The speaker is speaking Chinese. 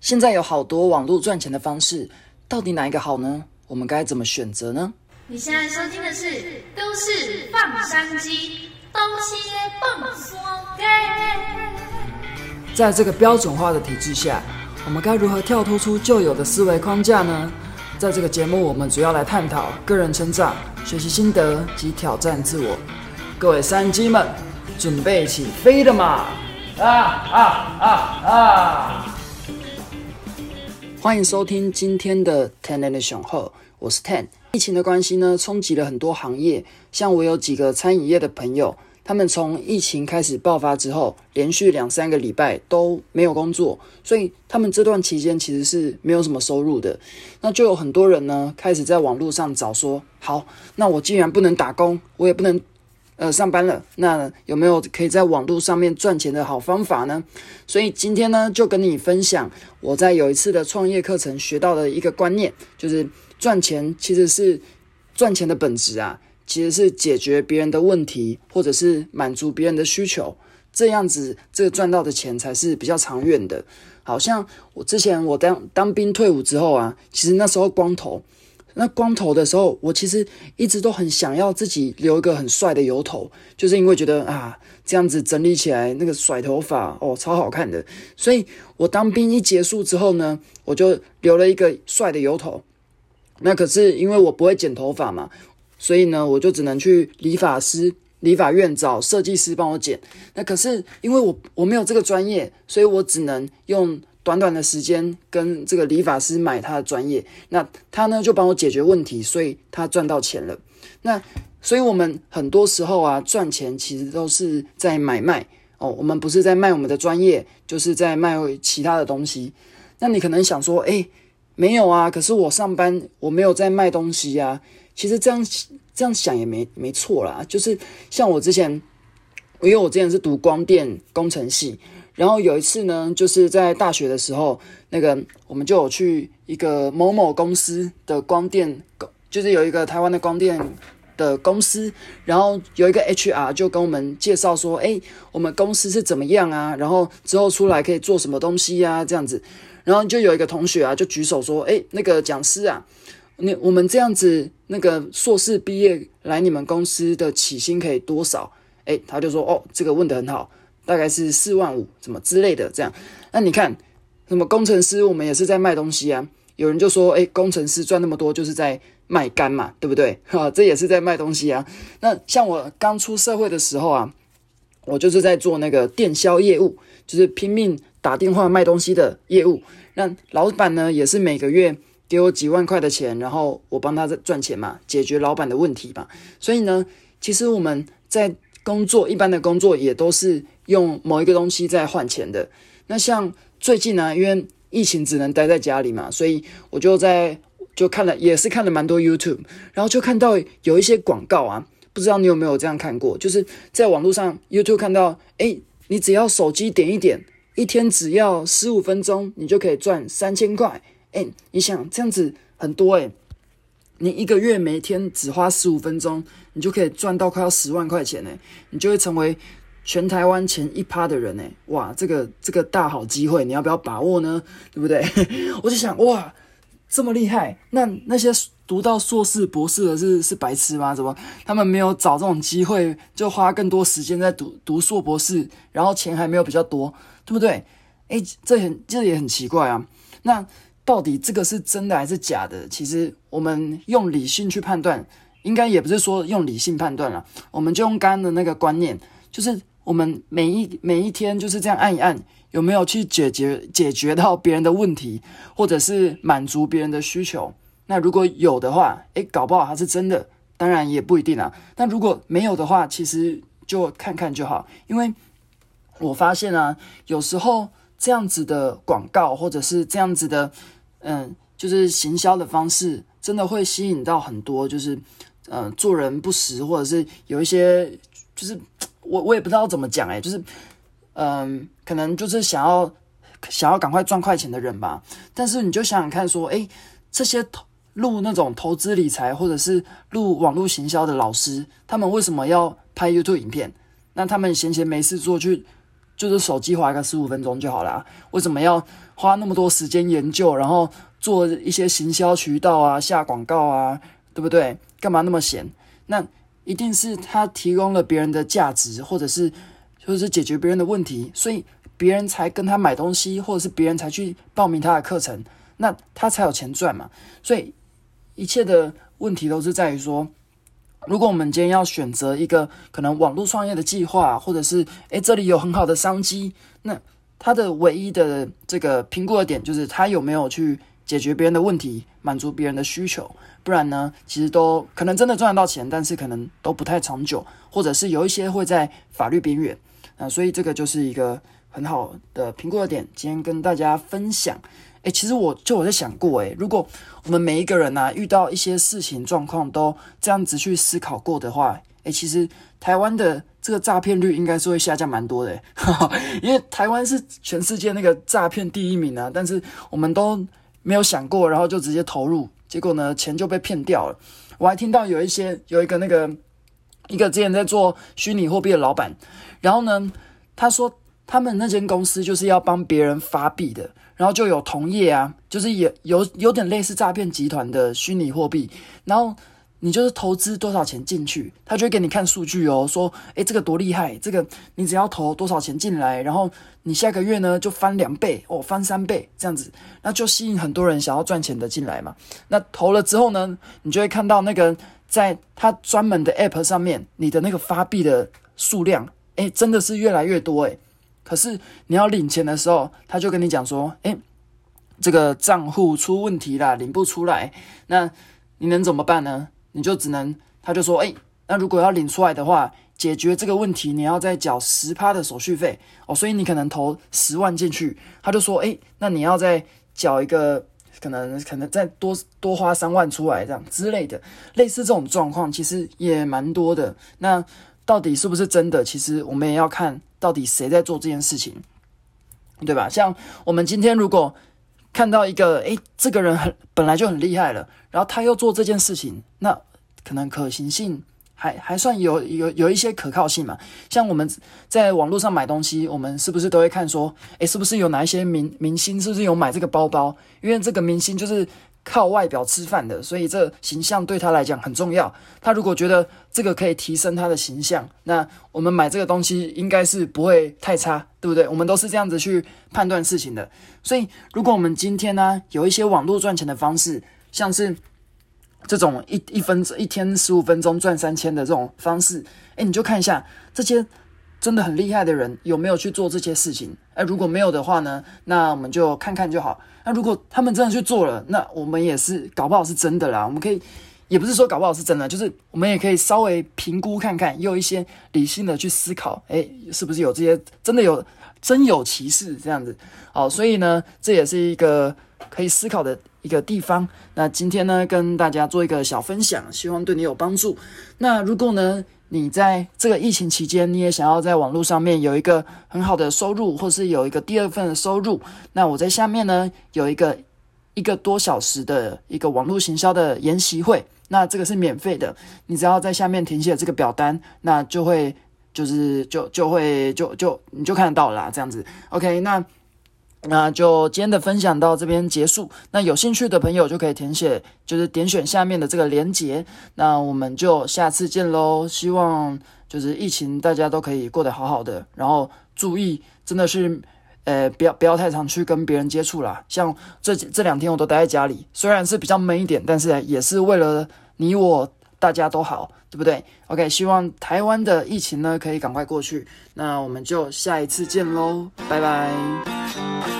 现在有好多网络赚钱的方式，到底哪一个好呢？我们该怎么选择呢？你现在收听的是《都市放山鸡》，东西蹦说给。在这个标准化的体制下，我们该如何跳脱出旧有的思维框架呢？在这个节目，我们主要来探讨个人成长、学习心得及挑战自我。各位山鸡们，准备起飞了吗？啊啊啊啊！欢迎收听今天的 Ten and 雄厚，我是 Ten。疫情的关系呢，冲击了很多行业，像我有几个餐饮业的朋友，他们从疫情开始爆发之后，连续两三个礼拜都没有工作，所以他们这段期间其实是没有什么收入的。那就有很多人呢，开始在网络上找说，好，那我既然不能打工，我也不能。呃，上班了，那有没有可以在网络上面赚钱的好方法呢？所以今天呢，就跟你分享我在有一次的创业课程学到的一个观念，就是赚钱其实是赚钱的本质啊，其实是解决别人的问题，或者是满足别人的需求，这样子这个赚到的钱才是比较长远的。好像我之前我当当兵退伍之后啊，其实那时候光头。那光头的时候，我其实一直都很想要自己留一个很帅的油头，就是因为觉得啊，这样子整理起来那个甩头发哦，超好看的。所以我当兵一结束之后呢，我就留了一个帅的油头。那可是因为我不会剪头发嘛，所以呢，我就只能去理发师、理发院找设计师帮我剪。那可是因为我我没有这个专业，所以我只能用。短短的时间跟这个理发师买他的专业，那他呢就帮我解决问题，所以他赚到钱了。那所以我们很多时候啊赚钱其实都是在买卖哦，我们不是在卖我们的专业，就是在卖其他的东西。那你可能想说，哎，没有啊，可是我上班我没有在卖东西呀。其实这样这样想也没没错啦，就是像我之前，因为我之前是读光电工程系。然后有一次呢，就是在大学的时候，那个我们就有去一个某某公司的光电，就是有一个台湾的光电的公司，然后有一个 HR 就跟我们介绍说，哎，我们公司是怎么样啊？然后之后出来可以做什么东西呀？这样子，然后就有一个同学啊，就举手说，哎，那个讲师啊，那我们这样子，那个硕士毕业来你们公司的起薪可以多少？哎，他就说，哦，这个问的很好。大概是四万五，什么之类的，这样。那你看，什么工程师，我们也是在卖东西啊。有人就说，哎，工程师赚那么多，就是在卖干嘛，对不对？哈，这也是在卖东西啊。那像我刚出社会的时候啊，我就是在做那个电销业务，就是拼命打电话卖东西的业务。那老板呢，也是每个月给我几万块的钱，然后我帮他赚钱嘛，解决老板的问题嘛。所以呢，其实我们在工作一般的工作也都是。用某一个东西在换钱的，那像最近呢，因为疫情只能待在家里嘛，所以我就在就看了，也是看了蛮多 YouTube，然后就看到有一些广告啊，不知道你有没有这样看过？就是在网络上 YouTube 看到，哎，你只要手机点一点，一天只要十五分钟，你就可以赚三千块。哎，你想这样子很多哎，你一个月每天只花十五分钟，你就可以赚到快要十万块钱呢，你就会成为。全台湾前一趴的人呢？哇，这个这个大好机会，你要不要把握呢？对不对？我就想，哇，这么厉害，那那些读到硕士、博士的是是白痴吗？怎么他们没有找这种机会，就花更多时间在读读硕博士，然后钱还没有比较多，对不对？诶，这很这也很奇怪啊。那到底这个是真的还是假的？其实我们用理性去判断，应该也不是说用理性判断了，我们就用刚刚的那个观念，就是。我们每一每一天就是这样按一按，有没有去解决解决到别人的问题，或者是满足别人的需求？那如果有的话，诶，搞不好它是真的，当然也不一定啊。那如果没有的话，其实就看看就好。因为我发现啊，有时候这样子的广告，或者是这样子的，嗯，就是行销的方式，真的会吸引到很多，就是呃，做人不实，或者是有一些就是。我我也不知道怎么讲哎，就是，嗯，可能就是想要想要赶快赚快钱的人吧。但是你就想想看，说，哎，这些投录那种投资理财或者是录网络行销的老师，他们为什么要拍 YouTube 影片？那他们闲闲没事做，去就是手机划个十五分钟就好啦。为什么要花那么多时间研究，然后做一些行销渠道啊、下广告啊，对不对？干嘛那么闲？那一定是他提供了别人的价值，或者是就是解决别人的问题，所以别人才跟他买东西，或者是别人才去报名他的课程，那他才有钱赚嘛。所以一切的问题都是在于说。如果我们今天要选择一个可能网络创业的计划，或者是诶这里有很好的商机，那他的唯一的这个评估的点就是他有没有去解决别人的问题，满足别人的需求。不然呢，其实都可能真的赚得到钱，但是可能都不太长久，或者是有一些会在法律边缘啊。所以这个就是一个很好的评估的点，今天跟大家分享。诶，其实我就我在想过，诶，如果我们每一个人呐遇到一些事情状况都这样子去思考过的话，诶，其实台湾的这个诈骗率应该是会下降蛮多的，因为台湾是全世界那个诈骗第一名啊，但是我们都没有想过，然后就直接投入，结果呢钱就被骗掉了。我还听到有一些有一个那个一个之前在做虚拟货币的老板，然后呢他说他们那间公司就是要帮别人发币的。然后就有同业啊，就是也有有点类似诈骗集团的虚拟货币，然后你就是投资多少钱进去，他就会给你看数据哦，说诶这个多厉害，这个你只要投多少钱进来，然后你下个月呢就翻两倍哦，翻三倍这样子，那就吸引很多人想要赚钱的进来嘛。那投了之后呢，你就会看到那个在他专门的 app 上面，你的那个发币的数量，诶真的是越来越多诶可是你要领钱的时候，他就跟你讲说：“哎，这个账户出问题啦，领不出来。那你能怎么办呢？你就只能……他就说：哎，那如果要领出来的话，解决这个问题，你要再缴十趴的手续费哦。所以你可能投十万进去，他就说：哎，那你要再缴一个，可能可能再多多花三万出来，这样之类的。类似这种状况，其实也蛮多的。那到底是不是真的？其实我们也要看。”到底谁在做这件事情，对吧？像我们今天如果看到一个，诶，这个人很本来就很厉害了，然后他又做这件事情，那可能可行性还还算有有有一些可靠性嘛。像我们在网络上买东西，我们是不是都会看说，诶，是不是有哪一些明明星，是不是有买这个包包？因为这个明星就是。靠外表吃饭的，所以这形象对他来讲很重要。他如果觉得这个可以提升他的形象，那我们买这个东西应该是不会太差，对不对？我们都是这样子去判断事情的。所以，如果我们今天呢有一些网络赚钱的方式，像是这种一一分一天十五分钟赚三千的这种方式，诶，你就看一下这些真的很厉害的人有没有去做这些事情。诶，如果没有的话呢，那我们就看看就好。那如果他们真的去做了，那我们也是搞不好是真的啦。我们可以，也不是说搞不好是真的，就是我们也可以稍微评估看看，用一些理性的去思考，诶，是不是有这些真的有真有其事这样子？好，所以呢，这也是一个可以思考的一个地方。那今天呢，跟大家做一个小分享，希望对你有帮助。那如果呢？你在这个疫情期间，你也想要在网络上面有一个很好的收入，或是有一个第二份收入，那我在下面呢有一个一个多小时的一个网络行销的研习会，那这个是免费的，你只要在下面填写这个表单，那就会就是就就会就就你就看得到啦，这样子，OK，那。那就今天的分享到这边结束。那有兴趣的朋友就可以填写，就是点选下面的这个连结。那我们就下次见喽。希望就是疫情大家都可以过得好好的，然后注意，真的是，呃，不要不要太常去跟别人接触啦。像这这两天我都待在家里，虽然是比较闷一点，但是也是为了你我大家都好，对不对？OK，希望台湾的疫情呢可以赶快过去。那我们就下一次见喽，拜拜。Bye.